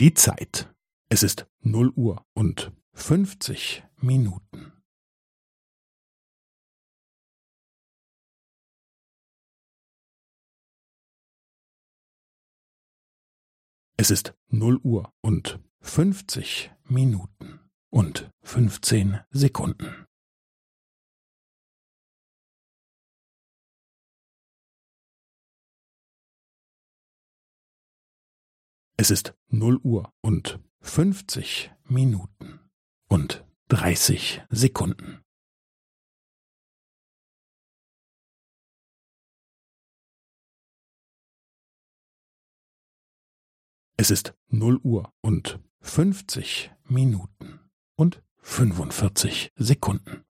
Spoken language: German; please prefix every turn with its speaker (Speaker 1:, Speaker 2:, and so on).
Speaker 1: Die Zeit. Es ist null Uhr und fünfzig Minuten. Es ist null Uhr und fünfzig Minuten und fünfzehn Sekunden. Es ist null Uhr und fünfzig Minuten und dreißig Sekunden. Es ist null Uhr und fünfzig Minuten und fünfundvierzig Sekunden.